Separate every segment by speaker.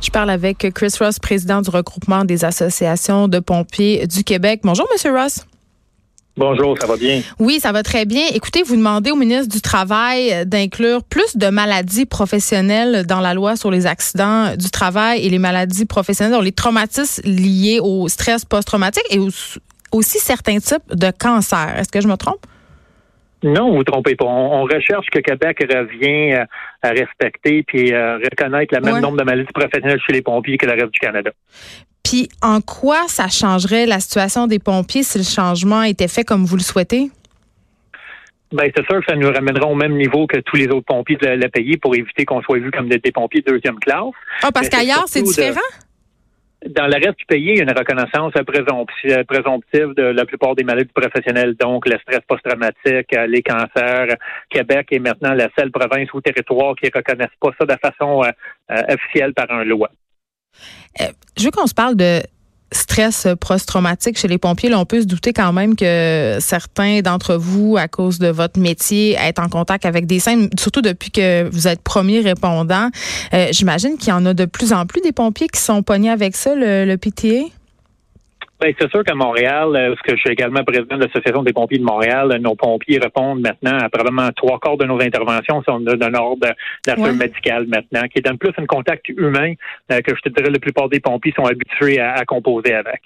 Speaker 1: Je parle avec Chris Ross, président du regroupement des associations de pompiers du Québec. Bonjour, Monsieur Ross.
Speaker 2: Bonjour, ça va bien?
Speaker 1: Oui, ça va très bien. Écoutez, vous demandez au ministre du Travail d'inclure plus de maladies professionnelles dans la loi sur les accidents du travail et les maladies professionnelles, les traumatismes liés au stress post-traumatique et aussi certains types de cancers. Est-ce que je me trompe?
Speaker 2: Non, vous ne trompez pas. On, recherche que Québec revient euh, à respecter puis euh, reconnaître le même nombre de maladies professionnelles chez les pompiers que le reste du Canada.
Speaker 1: Puis en quoi ça changerait la situation des pompiers si le changement était fait comme vous le souhaitez?
Speaker 2: Ben, c'est sûr que ça nous ramènera au même niveau que tous les autres pompiers de la pays pour éviter qu'on soit vu comme des, pompiers de deuxième classe.
Speaker 1: Ah, parce qu'ailleurs, c'est différent?
Speaker 2: Dans le reste du pays, il y a une reconnaissance présomptive de la plupart des maladies professionnelles, donc le stress post-traumatique, euh, les cancers. Québec est maintenant la seule province ou territoire qui ne reconnaissent pas ça de façon euh, euh, officielle par un loi.
Speaker 1: je veux qu'on se parle de stress post-traumatique chez les pompiers. Là, on peut se douter quand même que certains d'entre vous, à cause de votre métier, être en contact avec des scènes, surtout depuis que vous êtes premier répondant. Euh, j'imagine qu'il y en a de plus en plus des pompiers qui sont pognés avec ça, le, le PTA.
Speaker 2: Ben, c'est sûr qu'à Montréal, euh, parce que je suis également président de l'Association des pompiers de Montréal, nos pompiers répondent maintenant à probablement trois quarts de nos interventions sont d'un ordre d'affaires médicales maintenant, qui donne plus un contact humain euh, que je te dirais la plupart des pompiers sont habitués à, composer avec.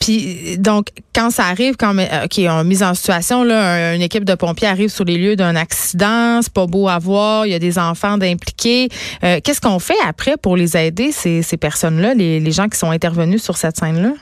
Speaker 1: Puis donc quand ça arrive, quand OK, on mise en situation là, une équipe de pompiers arrive sur les lieux d'un accident, c'est pas beau à voir, il y a des enfants d'impliqués. Euh, qu'est-ce qu'on fait après pour les aider ces, ces personnes-là, les, les gens qui sont intervenus sur cette scène-là?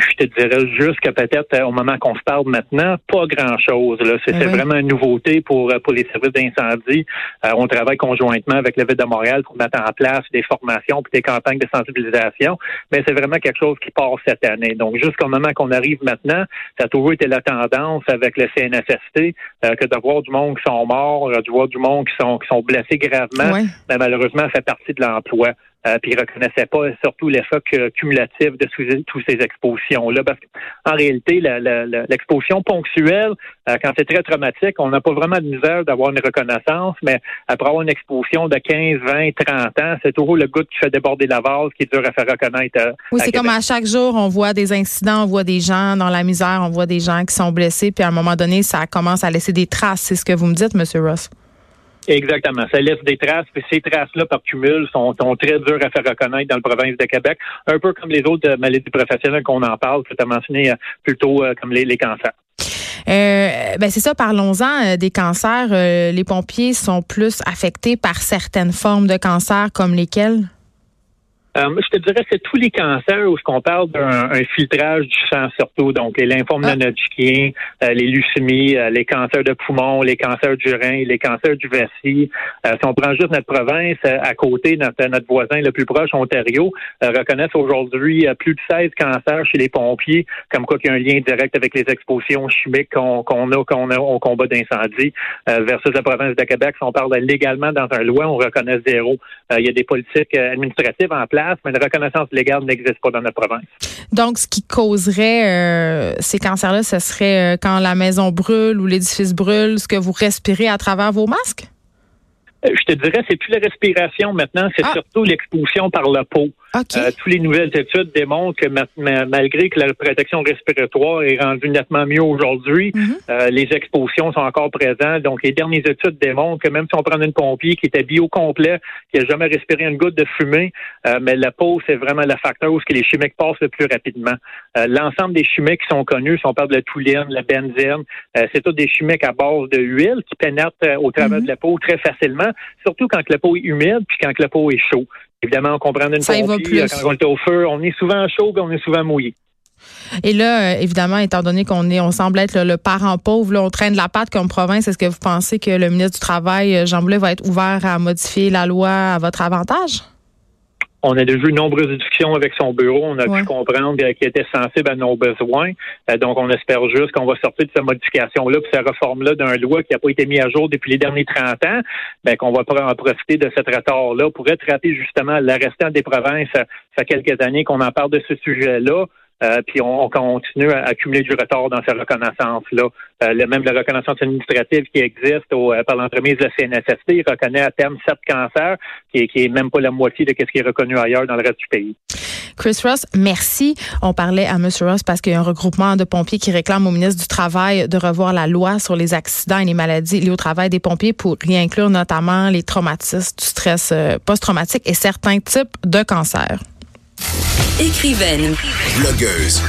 Speaker 2: Je te dirais juste que peut-être euh, au moment qu'on se parle maintenant, pas grand-chose. C'est ben vraiment une nouveauté pour euh, pour les services d'incendie. Euh, on travaille conjointement avec le ville de Montréal pour mettre en place des formations puis des campagnes de sensibilisation. Mais c'est vraiment quelque chose qui part cette année. Donc jusqu'au moment qu'on arrive maintenant, ça a toujours été la tendance avec le CNSST que de voir du monde qui sont morts, de voir du monde qui sont qui sont blessés gravement. Mais malheureusement, ça fait partie de l'emploi. Euh, puis ils reconnaissaient pas surtout l'effet cumulatif de toutes ces expositions-là. Parce qu'en réalité, l'exposition ponctuelle, euh, quand c'est très traumatique, on n'a pas vraiment de misère d'avoir une reconnaissance, mais après avoir une exposition de 15, 20, 30 ans, c'est toujours le goutte qui fait déborder la vase qui est dur à faire reconnaître.
Speaker 1: Oui, c'est comme à chaque jour, on voit des incidents, on voit des gens dans la misère, on voit des gens qui sont blessés, puis à un moment donné, ça commence à laisser des traces. C'est ce que vous me dites, M. Ross.
Speaker 2: Exactement. Ça laisse des traces, puis ces traces-là, par cumul, sont, très dures à faire reconnaître dans le province de Québec, un peu comme les autres euh, maladies professionnelles qu'on en parle, que tu as mentionné euh, plutôt euh, comme les, cancers.
Speaker 1: ben c'est ça, parlons-en des cancers. les pompiers sont plus affectés par certaines formes de cancer comme lesquelles?
Speaker 2: Euh, je te dirais c'est tous les cancers où ce qu'on parle d'un filtrage du sang surtout, donc les lymphomes ah. non-Hodgkin, euh, les leucémies, euh, les cancers de poumon, les cancers du rein, les cancers du vessie. si on prend juste notre province, à côté, notre, notre voisin le plus proche, Ontario, reconnaissent aujourd'hui plus de 16 cancers chez les pompiers, comme quoi qu'il y a un lien direct avec les expositions chimiques qu'on a, qu'on a au combat d'incendie, versus la province de Québec. Si on parle légalement dans un loi, on reconnaît zéro. Il y a des politiques administratives en place mais la reconnaissance légale n'existe pas dans notre province.
Speaker 1: Donc, ce qui causerait euh, ces cancers-là, ce serait euh, quand la maison brûle ou l'édifice brûle, ce que vous respirez à travers vos masques?
Speaker 2: Euh, je te dirais, c'est plus la respiration maintenant, c'est ah. surtout l'exposition par la peau. Euh, toutes les nouvelles études démontrent que malgré que la protection respiratoire est rendue nettement mieux aujourd'hui, mhm. euh, les expositions sont encore présentes. Donc, les dernières études démontrent que même si on prend une pompier qui était bio complet, qui n'a jamais respiré une goutte de fumée, euh, mais la peau, c'est vraiment le facteur où les chimiques passent le plus rapidement. L'ensemble des chimiques qui sont connus, si on parle de la touline, la benzène, c'est tous des chimiques à base de huile qui pénètrent au travers mhm. de la peau très facilement, surtout quand la peau est humide puis quand la peau est chaude. Évidemment, on comprend une
Speaker 1: ça
Speaker 2: pompier, quand on est au feu, on est souvent chaud et on est souvent mouillé.
Speaker 1: Et là, euh, évidemment, étant donné qu'on est, on semble être le, parent pauvre, là, on traîne de la patte comme province. Est-ce que vous pensez que le ministre du Travail, euh, Jean Boulet, va être ouvert à modifier la loi à votre avantage?
Speaker 2: On a déjà eu nombreuses discussions avec son bureau. On a pu comprendre qu'il était sensible à nos besoins. donc, on espère juste qu'on va sortir de cette modification-là, puis cette réforme-là d'un loi qui n'a pas été mise à jour depuis les derniers 30 ans, ben, qu'on va en profiter de cet retard-là pour rattraper justement le restant des provinces. Ça fait quelques années qu'on en parle de ce sujet-là. Euh, puis on, continue à accumuler du retard dans ces reconnaissances-là. Euh, même la reconnaissance administrative qui existe euh, par l'entremise de la CNSST reconnaît à terme sept cancers, qui qui est même pas la moitié de ce qui est reconnu ailleurs dans le reste du pays.
Speaker 1: Chris Ross, merci. On parlait à M. Ross parce qu'il y a un regroupement de pompiers qui réclame au ministre du Travail de revoir la loi sur les accidents et les maladies liées au travail des pompiers pour y inclure notamment les traumatismes, du stress post-traumatique et certains types de cancers.
Speaker 3: Écrivaine. Blogueuse.